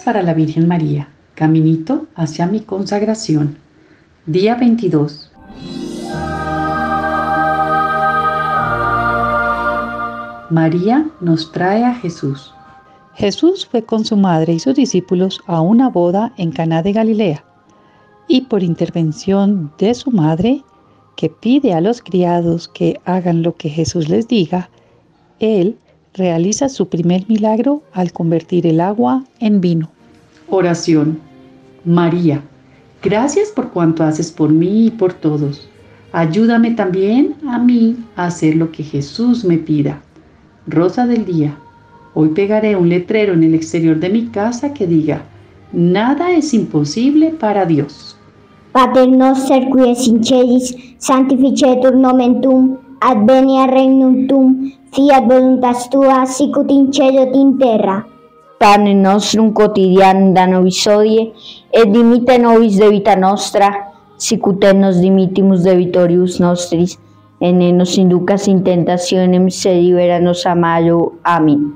Para la Virgen María, caminito hacia mi consagración. Día 22. María nos trae a Jesús. Jesús fue con su madre y sus discípulos a una boda en Caná de Galilea, y por intervención de su madre, que pide a los criados que hagan lo que Jesús les diga, él realiza su primer milagro al convertir el agua en vino. Oración. María Gracias por cuanto haces por mí y por todos. Ayúdame también a mí a hacer lo que Jesús me pida. Rosa del día. Hoy pegaré un letrero en el exterior de mi casa que diga, nada es imposible para Dios. Pater noster qui es in celis, sanctificetur nomen tuum, advenia regnum tuum, fiat voluntas tua, sicut in cielo in terra pane nostrum quotidianum da nobis odie, et dimite nobis debita nostra, sicut nos dimitimus debitorius nostris, en nos inducas in tentationem, sed libera nos a malo. Amén.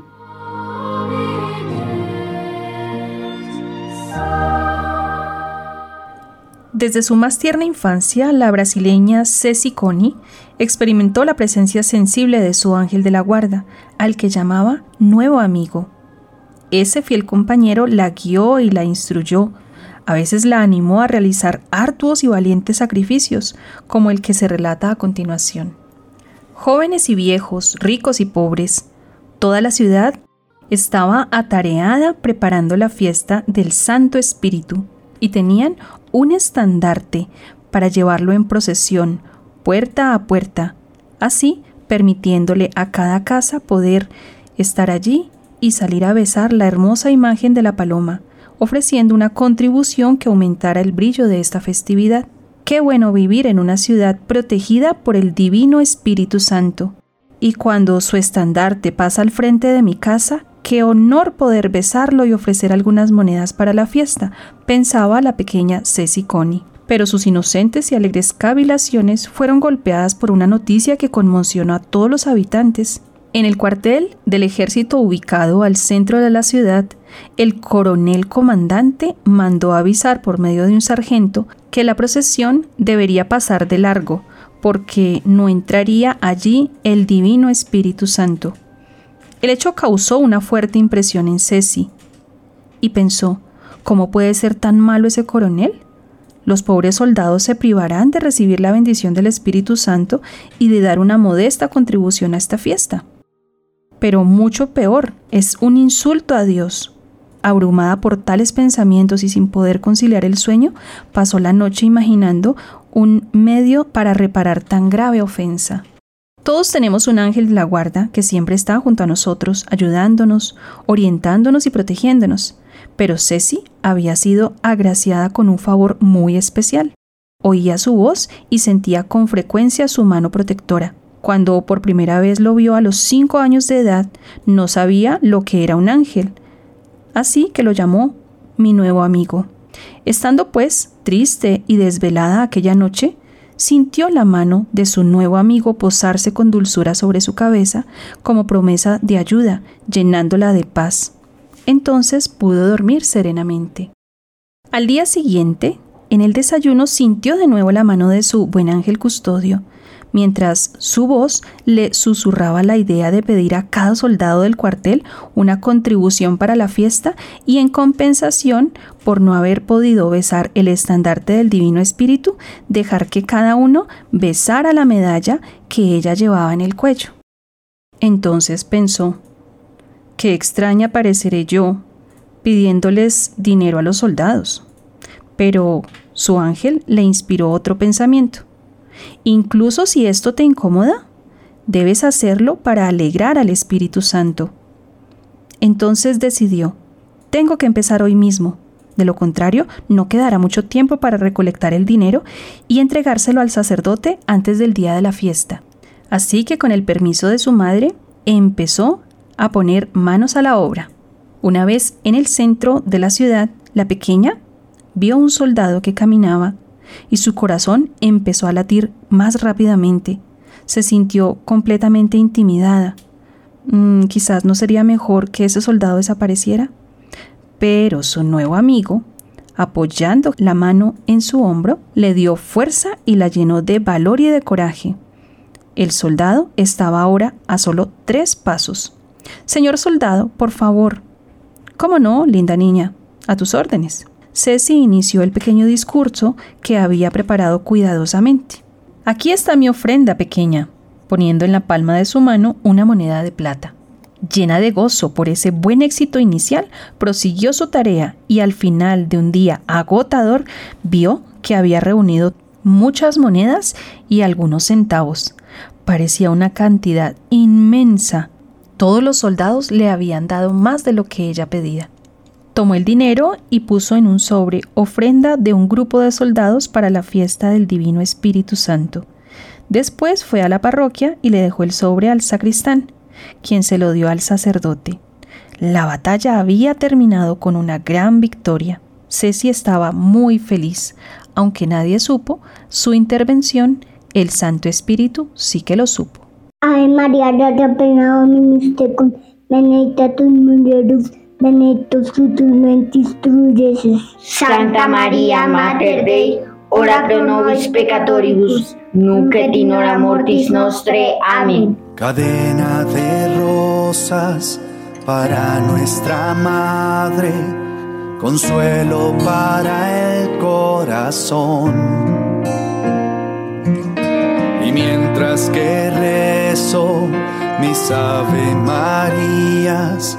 Desde su más tierna infancia, la brasileña Ceci Coni experimentó la presencia sensible de su ángel de la guarda, al que llamaba nuevo amigo. Ese fiel compañero la guió y la instruyó. A veces la animó a realizar arduos y valientes sacrificios, como el que se relata a continuación. Jóvenes y viejos, ricos y pobres, toda la ciudad estaba atareada preparando la fiesta del Santo Espíritu y tenían un estandarte para llevarlo en procesión, puerta a puerta, así permitiéndole a cada casa poder estar allí y salir a besar la hermosa imagen de la paloma, ofreciendo una contribución que aumentara el brillo de esta festividad. Qué bueno vivir en una ciudad protegida por el Divino Espíritu Santo. Y cuando su estandarte pasa al frente de mi casa, qué honor poder besarlo y ofrecer algunas monedas para la fiesta, pensaba la pequeña Ceci Connie. Pero sus inocentes y alegres cavilaciones fueron golpeadas por una noticia que conmocionó a todos los habitantes. En el cuartel del ejército ubicado al centro de la ciudad, el coronel comandante mandó avisar por medio de un sargento que la procesión debería pasar de largo, porque no entraría allí el Divino Espíritu Santo. El hecho causó una fuerte impresión en Ceci, y pensó, ¿cómo puede ser tan malo ese coronel? Los pobres soldados se privarán de recibir la bendición del Espíritu Santo y de dar una modesta contribución a esta fiesta. Pero mucho peor, es un insulto a Dios. Abrumada por tales pensamientos y sin poder conciliar el sueño, pasó la noche imaginando un medio para reparar tan grave ofensa. Todos tenemos un ángel de la guarda que siempre está junto a nosotros, ayudándonos, orientándonos y protegiéndonos. Pero Ceci había sido agraciada con un favor muy especial. Oía su voz y sentía con frecuencia su mano protectora. Cuando por primera vez lo vio a los cinco años de edad, no sabía lo que era un ángel. Así que lo llamó mi nuevo amigo. Estando pues triste y desvelada aquella noche, sintió la mano de su nuevo amigo posarse con dulzura sobre su cabeza como promesa de ayuda, llenándola de paz. Entonces pudo dormir serenamente. Al día siguiente, en el desayuno sintió de nuevo la mano de su buen ángel custodio, mientras su voz le susurraba la idea de pedir a cada soldado del cuartel una contribución para la fiesta y en compensación por no haber podido besar el estandarte del Divino Espíritu, dejar que cada uno besara la medalla que ella llevaba en el cuello. Entonces pensó, qué extraña pareceré yo pidiéndoles dinero a los soldados. Pero su ángel le inspiró otro pensamiento. Incluso si esto te incomoda, Debes hacerlo para alegrar al Espíritu Santo. Entonces decidió, tengo que empezar hoy mismo. De lo contrario, no quedará mucho tiempo para recolectar el dinero y entregárselo al sacerdote antes del día de la fiesta. Así que con el permiso de su madre, empezó a poner manos a la obra. Una vez en el centro de la ciudad, la pequeña vio un soldado que caminaba y su corazón empezó a latir más rápidamente. Se sintió completamente intimidada. Mm, quizás no sería mejor que ese soldado desapareciera. Pero su nuevo amigo, apoyando la mano en su hombro, le dio fuerza y la llenó de valor y de coraje. El soldado estaba ahora a solo tres pasos. Señor soldado, por favor. ¿Cómo no, linda niña? A tus órdenes. Ceci inició el pequeño discurso que había preparado cuidadosamente. Aquí está mi ofrenda pequeña, poniendo en la palma de su mano una moneda de plata. Llena de gozo por ese buen éxito inicial, prosiguió su tarea y al final de un día agotador vio que había reunido muchas monedas y algunos centavos. Parecía una cantidad inmensa. Todos los soldados le habían dado más de lo que ella pedía. Tomó el dinero y puso en un sobre ofrenda de un grupo de soldados para la fiesta del Divino Espíritu Santo. Después fue a la parroquia y le dejó el sobre al sacristán, quien se lo dio al sacerdote. La batalla había terminado con una gran victoria. Ceci estaba muy feliz, aunque nadie supo su intervención, el Santo Espíritu sí que lo supo. Ave María, benedictus fructus ventris Jesús. Santa María, Mater Dei, ora pro nobis peccatoribus, nunc et in hora mortis nostre. Amén. Cadena de rosas para nuestra madre, consuelo para el corazón. Y mientras que rezo mis Ave Marías,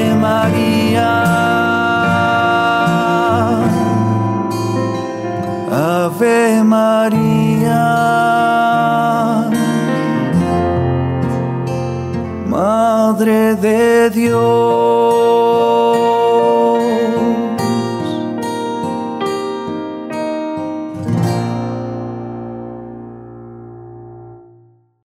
Madre de Dios.